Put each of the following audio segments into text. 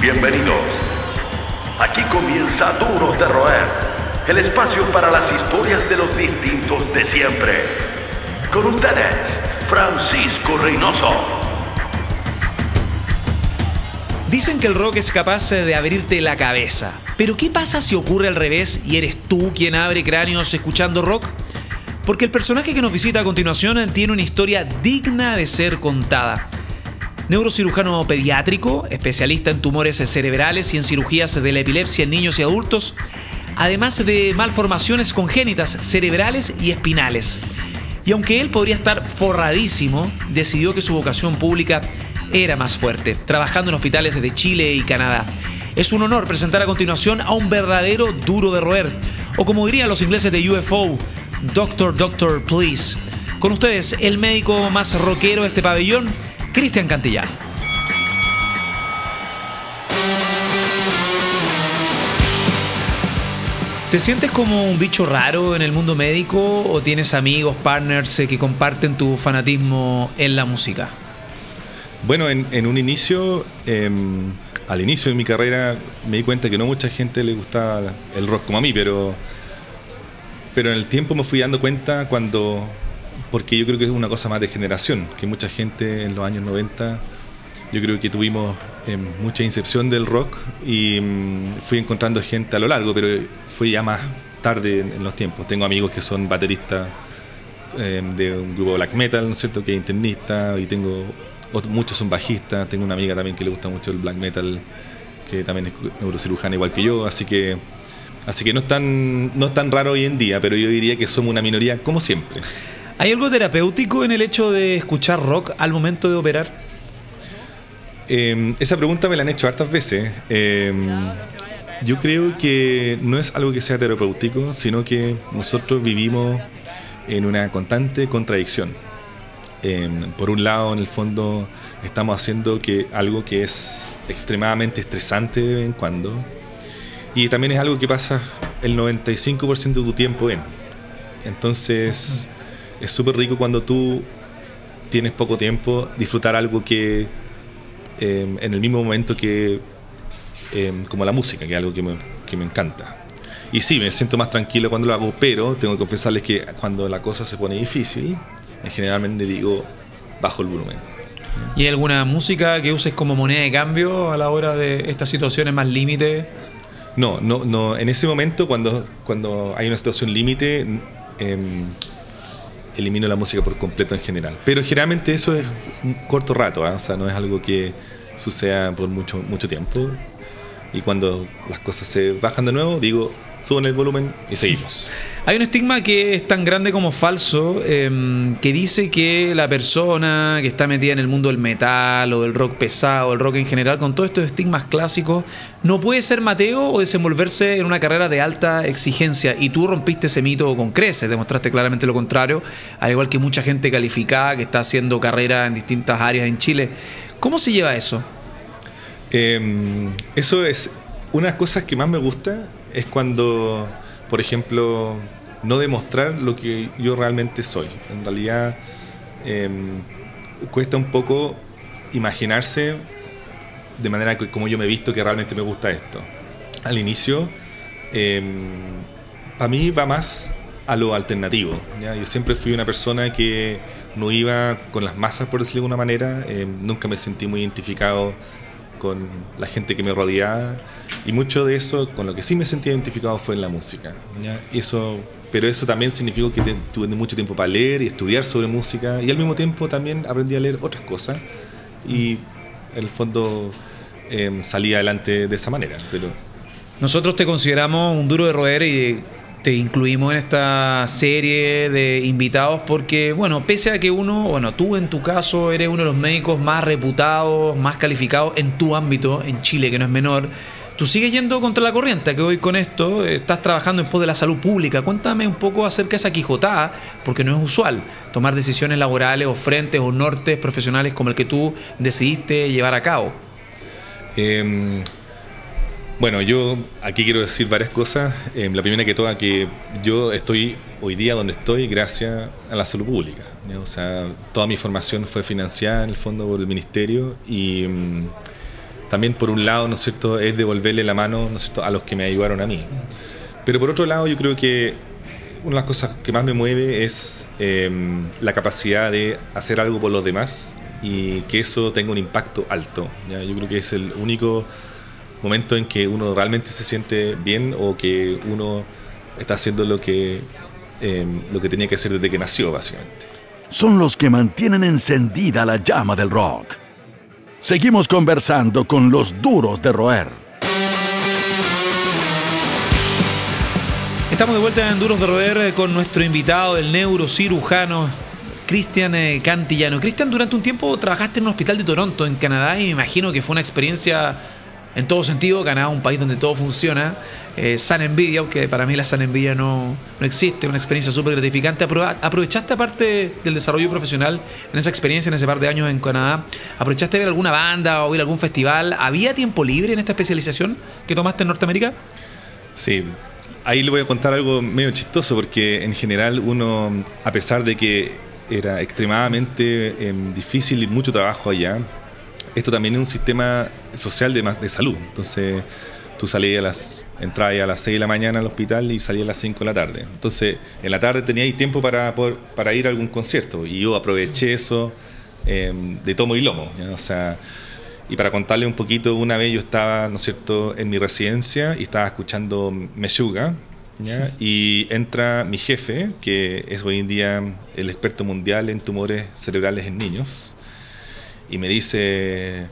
Bienvenidos. Aquí comienza Duros de Roer, el espacio para las historias de los distintos de siempre. Con ustedes, Francisco Reynoso. Dicen que el rock es capaz de abrirte la cabeza. Pero ¿qué pasa si ocurre al revés y eres tú quien abre cráneos escuchando rock? Porque el personaje que nos visita a continuación tiene una historia digna de ser contada neurocirujano pediátrico, especialista en tumores cerebrales y en cirugías de la epilepsia en niños y adultos, además de malformaciones congénitas cerebrales y espinales. Y aunque él podría estar forradísimo, decidió que su vocación pública era más fuerte, trabajando en hospitales de Chile y Canadá. Es un honor presentar a continuación a un verdadero duro de roer, o como dirían los ingleses de UFO, Doctor, Doctor, Please. Con ustedes, el médico más rockero de este pabellón, Cristian Cantillano. ¿Te sientes como un bicho raro en el mundo médico o tienes amigos, partners eh, que comparten tu fanatismo en la música? Bueno, en, un inicio, em, al inicio de mi carrera, me di cuenta que no mucha gente le gustaba el rock como a mí, pero, pero en el tiempo me fui dando cuenta cuando porque yo creo que es una cosa más de generación, que mucha gente en los años 90, yo creo que tuvimos eh, mucha incepción del rock y mm, fui encontrando gente a lo largo, pero fue ya más tarde en, los tiempos. Tengo amigos que son bateristas eh, de un grupo black metal, ¿no es cierto?, que es internista, y tengo muchos son bajistas, tengo una amiga también que le gusta mucho el black metal, que también es neurocirujana igual que yo, así que... Así que no es, tan, no es tan raro hoy en día, pero yo diría que somos una minoría como siempre. ¿Hay algo terapéutico en el hecho de escuchar rock al momento de operar? Em, esa pregunta me la han hecho hartas veces. Em, yo creo que no es algo que sea terapéutico, sino que nosotros vivimos en una constante contradicción. Em, por un lado, en el fondo, estamos haciendo que algo que es extremadamente estresante de vez en cuando, y también es algo que pasa el 95% de tu tiempo en. Entonces, es súper rico cuando tú tienes poco tiempo disfrutar algo que em, en el mismo momento que em, como la música, que es algo que me, que me encanta. Y sí, me siento más tranquilo cuando lo hago, pero tengo que confesarles que cuando la cosa se pone difícil, generalmente digo bajo el volumen. ¿Y alguna música que uses como moneda de cambio a la hora de estas situaciones más límite? No, no, no. En ese momento, cuando, cuando hay una situación límite, em, elimino la música por completo en general. Pero generalmente eso es un corto rato, ¿ah? o sea, no es algo que suceda por mucho, mucho tiempo. Y cuando las cosas se bajan de nuevo, digo, suben el volumen y seguimos. Hay un estigma que es tan grande como falso, em, que dice que la persona que está metida en el mundo del metal o del rock pesado, el rock en general, con todos estos estigmas clásicos, no puede ser Mateo o desenvolverse en una carrera de alta exigencia. Y tú rompiste ese mito con creces, demostraste claramente lo contrario, al igual que mucha gente calificada que está haciendo carrera en distintas áreas en Chile. ¿Cómo se lleva eso? Em, eso es una de las cosas que más me gusta, es cuando por ejemplo, no demostrar lo que yo realmente soy. En realidad, em, cuesta un poco imaginarse de manera que como yo me he visto que realmente me gusta esto. Al inicio, em, para mí va más a lo alternativo. Yo siempre fui una persona que no iba con las masas, por decirlo de alguna manera. Em, nunca me sentí muy identificado con la gente que me rodeaba y mucho de eso, con lo que sí me sentía identificado fue en la música. Eso, pero eso también significó que tuve mucho tiempo para leer y estudiar sobre música y al mismo tiempo también aprendí a leer otras cosas y en el fondo eh, salí adelante de esa manera. Pero... Nosotros te consideramos un duro de roer y te incluimos en esta serie de invitados porque, bueno, pese a que uno, bueno, tú en tu caso eres uno de los médicos más reputados, más calificados en tu ámbito, en Chile, que no es menor, tú sigues yendo contra la corriente, que hoy con esto estás trabajando en pos de la salud pública. Cuéntame un poco acerca de esa quijotada, porque no es usual tomar decisiones laborales o frentes o nortes profesionales como el que tú decidiste llevar a cabo. Eh, bueno, yo aquí quiero decir varias cosas. Eh, la primera que toda, que yo estoy hoy día donde estoy gracias a la salud pública. O sea, toda mi formación fue financiada en el fondo por el ministerio y, mm, también por un lado, ¿no es cierto?, es devolverle la mano, ¿no es cierto?, a los que me ayudaron a mí. Pero por otro lado, yo creo que una de las cosas que más me mueve es em, la capacidad de hacer algo por los demás y que eso tenga un impacto alto. Yo creo que es el único momento en que uno realmente se siente bien o que uno está haciendo lo que, em, lo que tenía que hacer desde que nació, básicamente. Son los que mantienen encendida la llama del rock. Seguimos conversando con los duros de roer. Estamos de vuelta en Duros de Roer eh, con nuestro invitado, el neurocirujano Cristian eh, Cantillano. Cristian, durante un tiempo trabajaste en un hospital de Toronto, en Canadá, y me imagino que fue una experiencia en todo sentido. Canadá un país donde todo funciona. Eh, San Envidia, aunque para mí la San Envidia no, no existe, una experiencia súper gratificante. ¿Aprovechaste aparte del desarrollo profesional en esa experiencia, en ese par de años en Canadá? ¿Aprovechaste ver alguna banda o ir a algún festival? ¿Había tiempo libre en esta especialización que tomaste en Norteamérica? Sí, ahí le voy a contar algo medio chistoso porque en general uno, a pesar de que era extremadamente em, difícil y mucho trabajo allá, esto también es un sistema social de, de salud. Entonces, tú salías a las, entrabas a las 6 de la mañana al hospital y salías a las 5 de la tarde. Entonces, en la tarde teníais tiempo para, para ir a algún concierto y yo aproveché eso em, de tomo y lomo. O sea, y para contarle un poquito, una vez yo estaba, ¿no es cierto?, en mi residencia y estaba escuchando Meshuga, y entra mi jefe, que es hoy en día el experto mundial en tumores cerebrales en niños, y me dice,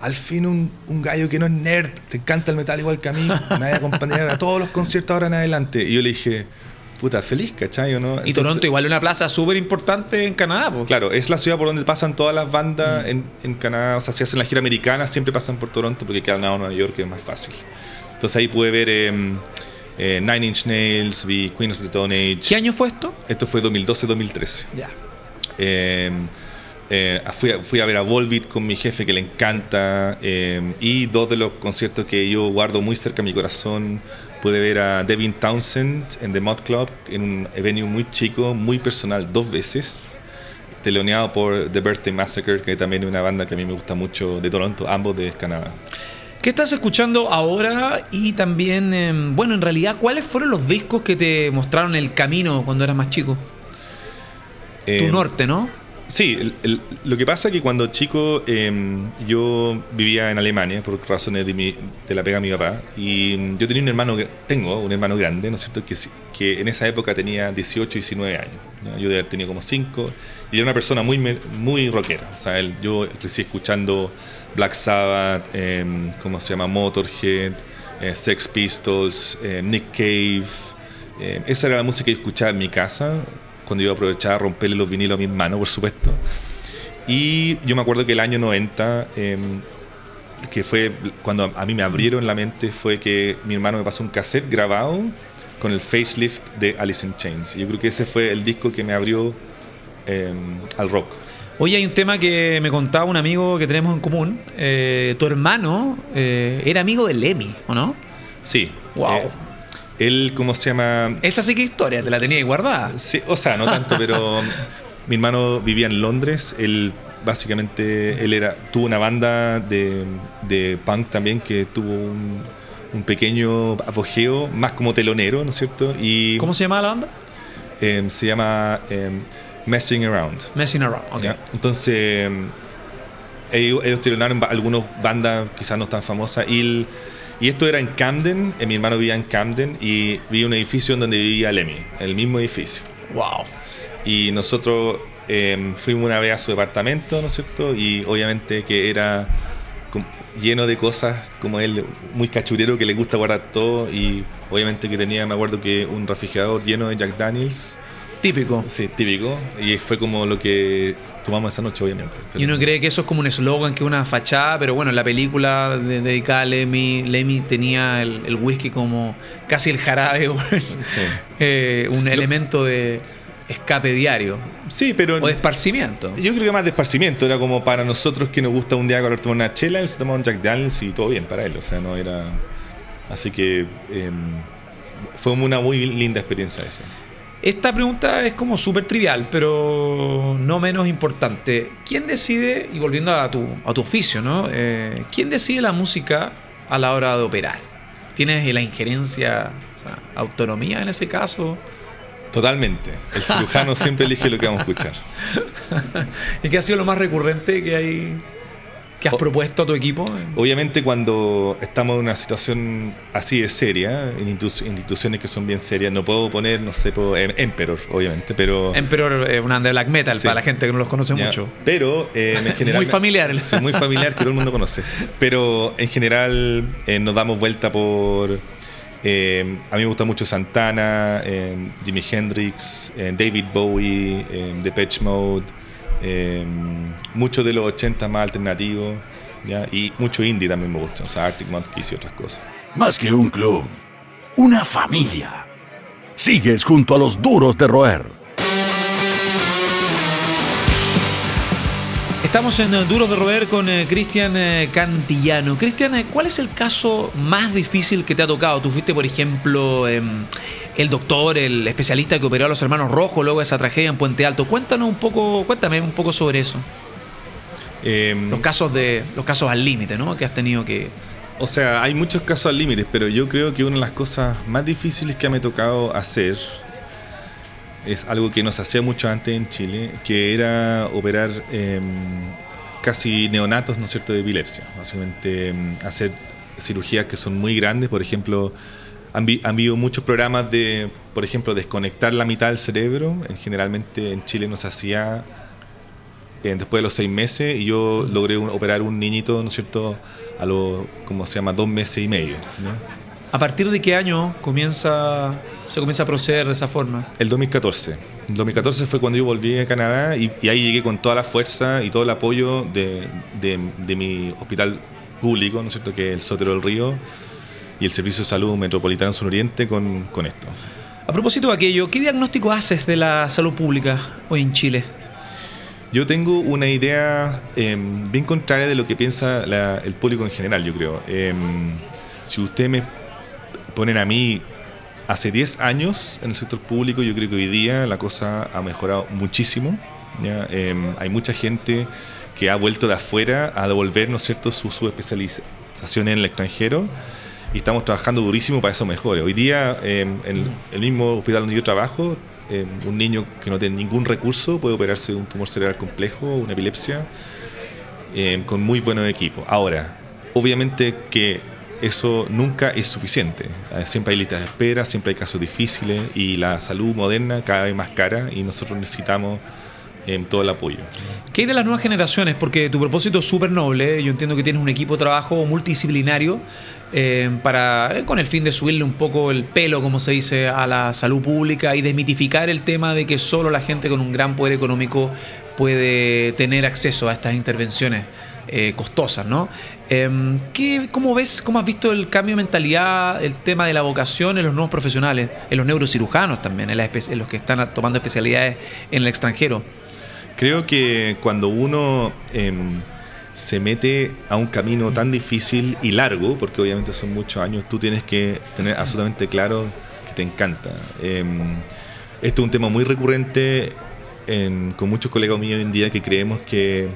al fin un, un, gallo que no es nerd, te encanta el metal igual que a mí, me va a acompañar a todos los conciertos ahora en adelante. Y yo le dije, puta, feliz, ¿cachai? ¿no? y Toronto igual es una plaza súper importante en Canadá. Claro, es la ciudad por donde pasan todas las bandas mm. en, en, Canadá. O sea, si hacen la gira americana, siempre pasan por Toronto porque quedan a Nueva York, que es más fácil. Entonces ahí pude ver em, eh, Nine Inch Nails, vi Queen of the Stone Age. ¿Qué año fue esto? Esto fue 2012-2013. Ya. Eh, fui, a, fui, a, ver a Volbeat con mi jefe que le encanta em, y dos de los conciertos que yo guardo muy cerca de mi corazón Pude ver a Devin Townsend en The Mod Club en un evento muy chico, muy personal, dos veces. Teloneado por The Birthday Massacre, que también es una banda que a mí me gusta mucho de Toronto, ambos de Canadá. ¿Qué estás escuchando ahora? Y también, em, bueno, en realidad, ¿cuáles fueron los discos que te mostraron el camino cuando eras más chico? tu em, norte, ¿no? Sí, lo que pasa es que cuando chico em, yo vivía en Alemania por razones de, mi, de la pega de mi papá y yo tenía un hermano, tengo un hermano grande, ¿no es cierto? Que, que en esa época tenía 18, 19 años. Yo de haber tenido como 5 y era una persona muy, muy rockera. O sea, él, yo crecí escuchando Black Sabbath, eh, ¿cómo se llama? Motorhead, eh, Sex Pistols, eh, Nick Cave. Eh, esa era la música que escuchaba en mi casa cuando yo aprovechaba a romperle los vinilos a mi hermano, por supuesto. Y yo me acuerdo que el año 90, em, que fue cuando a mí me abrieron la mente, fue que mi hermano me pasó un cassette grabado con el facelift de Alice in Chains. Yo creo que ese fue el disco que me abrió em, al rock. Hoy hay un tema que me contaba un amigo que tenemos en común. Eh, tu hermano eh, era amigo de Lemmy, ¿o no? Sí. Wow. Él, ¿cómo se llama? Esa sí que historia, te la tenía ahí guardada. Sí, o sea, no tanto, pero mi hermano vivía en Londres. Él básicamente él era tuvo una banda de, de punk también que tuvo un, un, pequeño apogeo, más como telonero, ¿no es cierto? Y, ¿Cómo se llama la banda? Eh, se llama eh, Messing Around. Messing Around, ok. Entonces, ellos, ellos telonaron algunas bandas quizás no tan famosas y y esto era en Camden, eh, mi hermano vivía en Camden y vi un edificio donde vivía Lemmy, el mismo edificio. ¡Wow! Y nosotros em, fuimos una vez a su departamento, ¿no es cierto? Y obviamente que era lleno de cosas como él, muy cachurero que le gusta guardar todo y obviamente que tenía, me acuerdo que un refrigerador lleno de Jack Daniels. Típico. Sí, típico. Y fue como lo que tomamos esa noche, obviamente. Y uno cree que eso es como un eslogan, que es una fachada, pero bueno, en la película dedicada a Lemmy, Lemmy tenía el, whisky como casi el jarabe, eh, un elemento de escape diario. Sí, pero. O de esparcimiento. Yo creo que más de esparcimiento. Era como para nosotros que nos gusta un día tomar una chela, él se tomaba un Jack Daniels y todo bien para él. O sea, no era. Así que. Em, fue una muy linda experiencia esa. Esta pregunta es como súper trivial, pero no menos importante. ¿Quién decide, y volviendo a tu, a tu oficio, ¿no? Eh, ¿quién decide la música a la hora de operar? ¿Tienes la injerencia, o sea, autonomía en ese caso? Totalmente. El cirujano siempre elige lo que vamos a escuchar. ¿Y qué ha sido lo más recurrente que hay que has propuesto a tu equipo? Obviamente cuando estamos en una situación así de seria, en instituciones que son bien serias, no puedo poner, no sé, puedo, em, Emperor, obviamente, pero... Emperor es una de black metal para la gente que no los conoce mucho. Pero eh, en general... muy familiar. Sí, muy familiar que todo el mundo conoce. Pero en general eh, nos damos vuelta por... Eh, a mí me gusta mucho Santana, Jimi Hendrix, David Bowie, Depeche Mode, eh, mucho de los 80 más alternativos, ¿ya? y mucho indie también me gusta, o sea, Arctic Monkeys y otras cosas. Más que un club, una familia. Sigues junto a los duros de roer. Estamos en eh, Duros de Roer con eh, Cristian eh, Cantillano. Cristian, ¿cuál es el caso más difícil que te ha tocado? Tú fuiste, por ejemplo, em, el doctor, el especialista que operó a los hermanos Rojos luego de esa tragedia en Puente Alto. Cuéntanos un poco, cuéntame un poco sobre eso. Em, los casos de los casos al límite, ¿no? Que has tenido que o sea, hay muchos casos al límite, pero yo creo que una de las cosas más difíciles que me ha tocado hacer es algo que no se hacía mucho antes en Chile, que era operar em, casi neonatos, ¿no es cierto?, de epilepsia. Básicamente em, hacer cirugías que son muy grandes, por ejemplo, han, habido muchos programas de, por ejemplo, desconectar la mitad del cerebro. En, generalmente en Chile no se hacía eh, después de los seis meses y yo logré operar un niñito, ¿no es cierto?, a los, ¿cómo se llama?, dos meses y medio. ¿A partir de qué año comienza, se comienza a proceder de esa forma? El 2014. El 2014 fue cuando yo volví a Canadá y, ahí llegué con toda la fuerza y todo el apoyo de, de, mi hospital público, ¿no es cierto?, que es el Sotero del Río y el Servicio de Salud Metropolitano Sur Oriente con, con esto. A propósito de aquello, ¿qué diagnóstico haces de la salud pública hoy en Chile? Yo tengo una idea em, bien contraria de lo que piensa el público en general, yo creo. Em, si usted me ponen a mí hace 10 años en el sector público, yo creo que hoy día la cosa ha mejorado muchísimo. Em, hay mucha gente que ha vuelto de afuera a devolver ¿no cierto? su, especialización en el extranjero y estamos trabajando durísimo para eso mejore. Hoy día, em, en el mismo hospital donde yo trabajo, em, un niño que no tiene ningún recurso puede operarse de un tumor cerebral complejo, una epilepsia, con muy buenos equipos. Ahora, obviamente que eso nunca es suficiente. Eh, siempre hay listas de espera, siempre hay casos difíciles y la salud moderna cada vez más cara y nosotros necesitamos eh, todo el apoyo. ¿Qué hay de las nuevas generaciones? Porque tu propósito es súper noble. Yo entiendo que tienes un equipo de trabajo multidisciplinario eh, para, con el fin de subirle un poco el pelo, como se dice, a la salud pública y desmitificar el tema de que solo la gente con un gran poder económico puede tener acceso a estas intervenciones eh, costosas, ¿no? Em, ¿qué, ¿Cómo ves, cómo has visto el cambio de mentalidad, el tema de la vocación en los nuevos profesionales, en los neurocirujanos también, en, los que están tomando especialidades en el extranjero? Creo que cuando uno em, se mete a un camino tan difícil y largo, porque obviamente son muchos años, tú tienes que tener absolutamente claro que te encanta. Em, esto es un tema muy recurrente con muchos colegas míos hoy en día que creemos que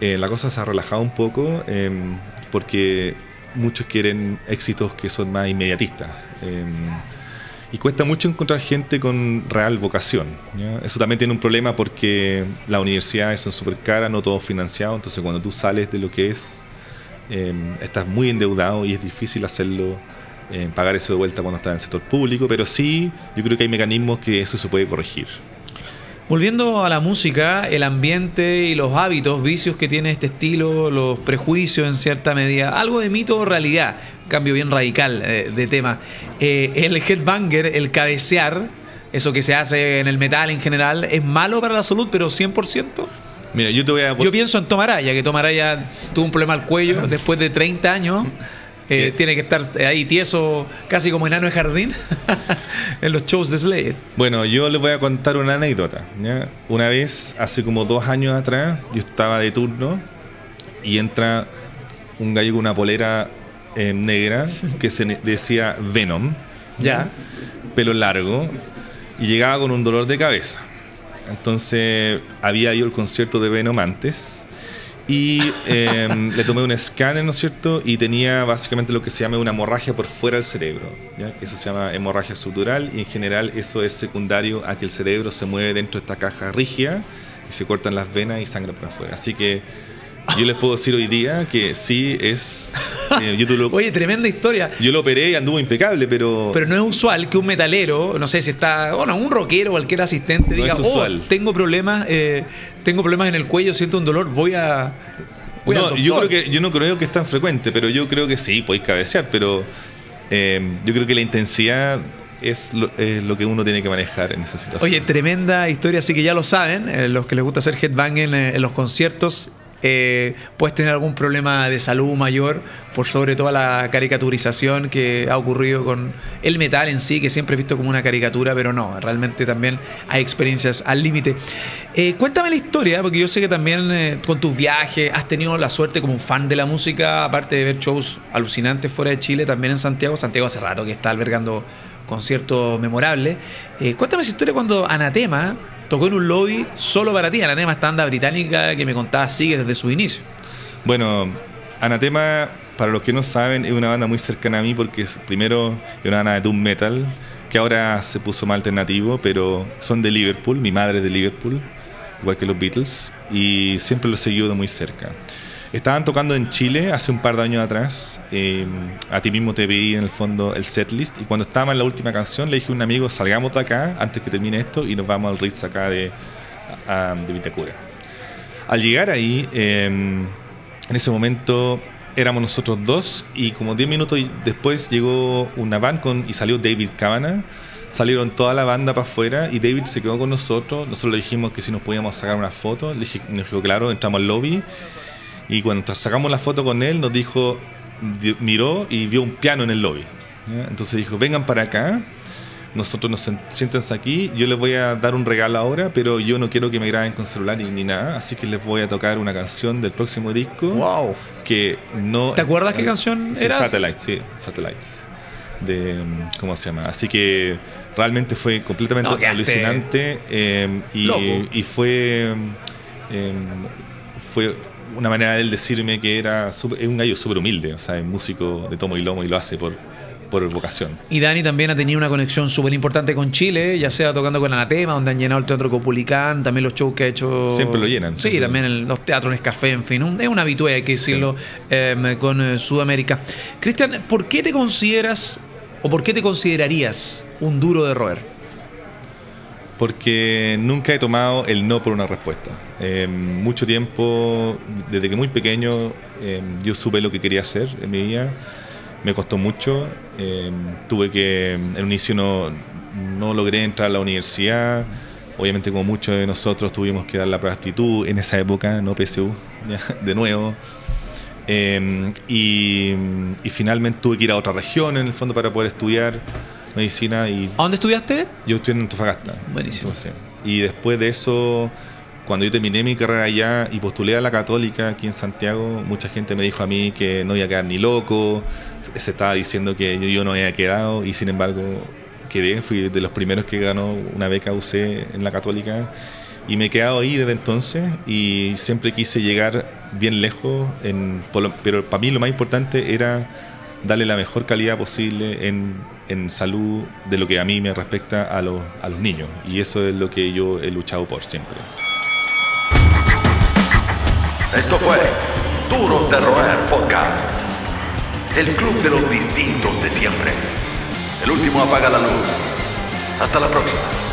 eh, la cosa se ha relajado un poco em, porque muchos quieren éxitos que son más inmediatistas. Em, y cuesta mucho encontrar gente con real vocación. Eso también tiene un problema porque las universidades son súper caras, no todo financiado, entonces cuando tú sales de lo que es, em, estás muy endeudado y es difícil hacerlo, pagar eso de vuelta cuando estás en el sector público, pero sí, yo creo que hay mecanismos que eso se puede corregir. Volviendo a la música, el ambiente y los hábitos, vicios que tiene este estilo, los prejuicios en cierta medida, algo de mito o realidad, cambio bien radical eh, de tema. Eh, el headbanger, el cabecear, eso que se hace en el metal en general, ¿es malo para la salud, pero 100%? Mira, yo te voy a... Yo pienso en Tomaraya, que Tomaraya tuvo un problema al cuello después de 30 años eh, tiene que estar ahí tieso, casi como enano de jardín, en los shows de Slayer. Bueno, yo les voy a contar una anécdota. Una vez, hace como dos años atrás, yo estaba de turno y entra un gallo con una polera eh, negra que se decía Venom. Ya. Pelo largo. y llegaba con un dolor de cabeza. Entonces había ido el concierto de Venomantes y em, le tomé un escáner, ¿no es cierto? Y tenía básicamente lo que se llama una hemorragia por fuera del cerebro. Eso se llama hemorragia subdural y en general eso es secundario a que el cerebro se mueve dentro de esta caja rígida y se cortan las venas y sangre por afuera. Así que yo les puedo decir hoy día que sí es. Eh, Oye, tremenda historia. Yo lo operé y anduvo impecable, pero. Pero no es usual que un metalero, no sé si está. Bueno, un rockero, cualquier asistente, diga, oh, tengo problemas, eh, tengo problemas en el cuello, siento un dolor, voy a. no, yo creo que yo no creo que es tan frecuente, pero yo creo que sí, podéis cabecear, pero eh, yo creo que la intensidad es lo, que uno tiene que manejar en esa situación. Oye, tremenda historia, así que ya lo saben, los que les gusta hacer headbanging en los conciertos, eh, puedes tener algún problema de salud mayor por sobre toda la caricaturización que ha ocurrido con el metal en sí, que siempre he visto como una caricatura, pero no, realmente también hay experiencias al límite. Eh, cuéntame la historia, porque yo sé que también eh, con tus viajes has tenido la suerte como un fan de la música, aparte de ver shows alucinantes fuera de Chile, también en Santiago. Santiago hace rato que está albergando conciertos memorables. cuéntame esa historia cuando Anatema tocó en un lobby solo para ti. Anatema, esta banda británica que me contabas sigue desde su inicio. Bueno, Anatema, para los que no saben, es una banda muy cercana a mí porque es, primero es una banda de doom metal que ahora se puso más alternativo, pero son de Liverpool, mi madre es de Liverpool, igual que los Beatles, y siempre los he seguido de muy cerca. Estaban tocando en Chile hace un par de años atrás. Em, a ti mismo te pedí en el fondo el setlist. Y cuando estaba en la última canción, le dije a un amigo: salgamos de acá antes que termine esto y nos vamos al Ritz acá de, de Vitacura. Al llegar ahí, em, en ese momento éramos nosotros dos. Y como 10 minutos después llegó una van con, y salió David Cabana salieron toda la banda para afuera y David se quedó con nosotros. Nosotros le dijimos que si nos podíamos sacar una foto. Le dije, nos dijo, claro, entramos al lobby y cuando sacamos la foto con él, nos dijo, miró y vio un piano en el lobby. Entonces dijo, vengan para acá, nosotros nos siéntense aquí, yo les voy a dar un regalo ahora, pero yo no quiero que me graben con celular ni, nada, así que les voy a tocar una canción del próximo disco. Wow. Que no. ¿Te acuerdas qué canción sí, era? Satellites, sí, Satellites. De, ¿Cómo se llama? Así que realmente fue completamente alucinante eh, y, y, fue. Eh, fue una manera de él decirme que era un gallo súper humilde, o sea, es músico de tomo y lomo y lo hace por, por vocación. Y Dani también ha tenido una conexión súper importante con Chile, ya sea tocando con Anatema, donde han llenado el Teatro Copulicán, también los shows que ha hecho. Siempre lo llenan. Sí, también los teatros café, en fin, es una habitué, hay que decirlo, em, con eh, Sudamérica. Cristian, ¿por qué te consideras o por qué te considerarías un duro de roer? Porque nunca he tomado el no por una respuesta. Eh, mucho tiempo, desde que muy pequeño, em, yo supe lo que quería hacer en mi vida. Me costó mucho. Em, tuve que, en un inicio no, no logré entrar a la universidad. Obviamente, como muchos de nosotros, tuvimos que dar la prostitución en esa época, no PSU, de nuevo. y, y finalmente tuve que ir a otra región, en el fondo, para poder estudiar medicina. Y ¿A dónde estudiaste? Yo estudié en Antofagasta. Buenísimo. y después de eso, cuando yo terminé mi carrera allá y postulé a la Católica aquí en Santiago, mucha gente me dijo a mí que no iba a quedar ni loco, se estaba diciendo que yo, no había quedado y sin embargo quedé, fui de los primeros que ganó una beca UC en la Católica y me he quedado ahí desde entonces y siempre quise llegar bien lejos, en, pero para mí lo más importante era darle la mejor calidad posible en, en, salud de lo que a mí me respecta a los, a los niños. Y eso es lo que yo he luchado por siempre. Esto fue Duros de Roer Podcast. El club de los distintos de siempre. El último apaga la luz. Hasta la próxima.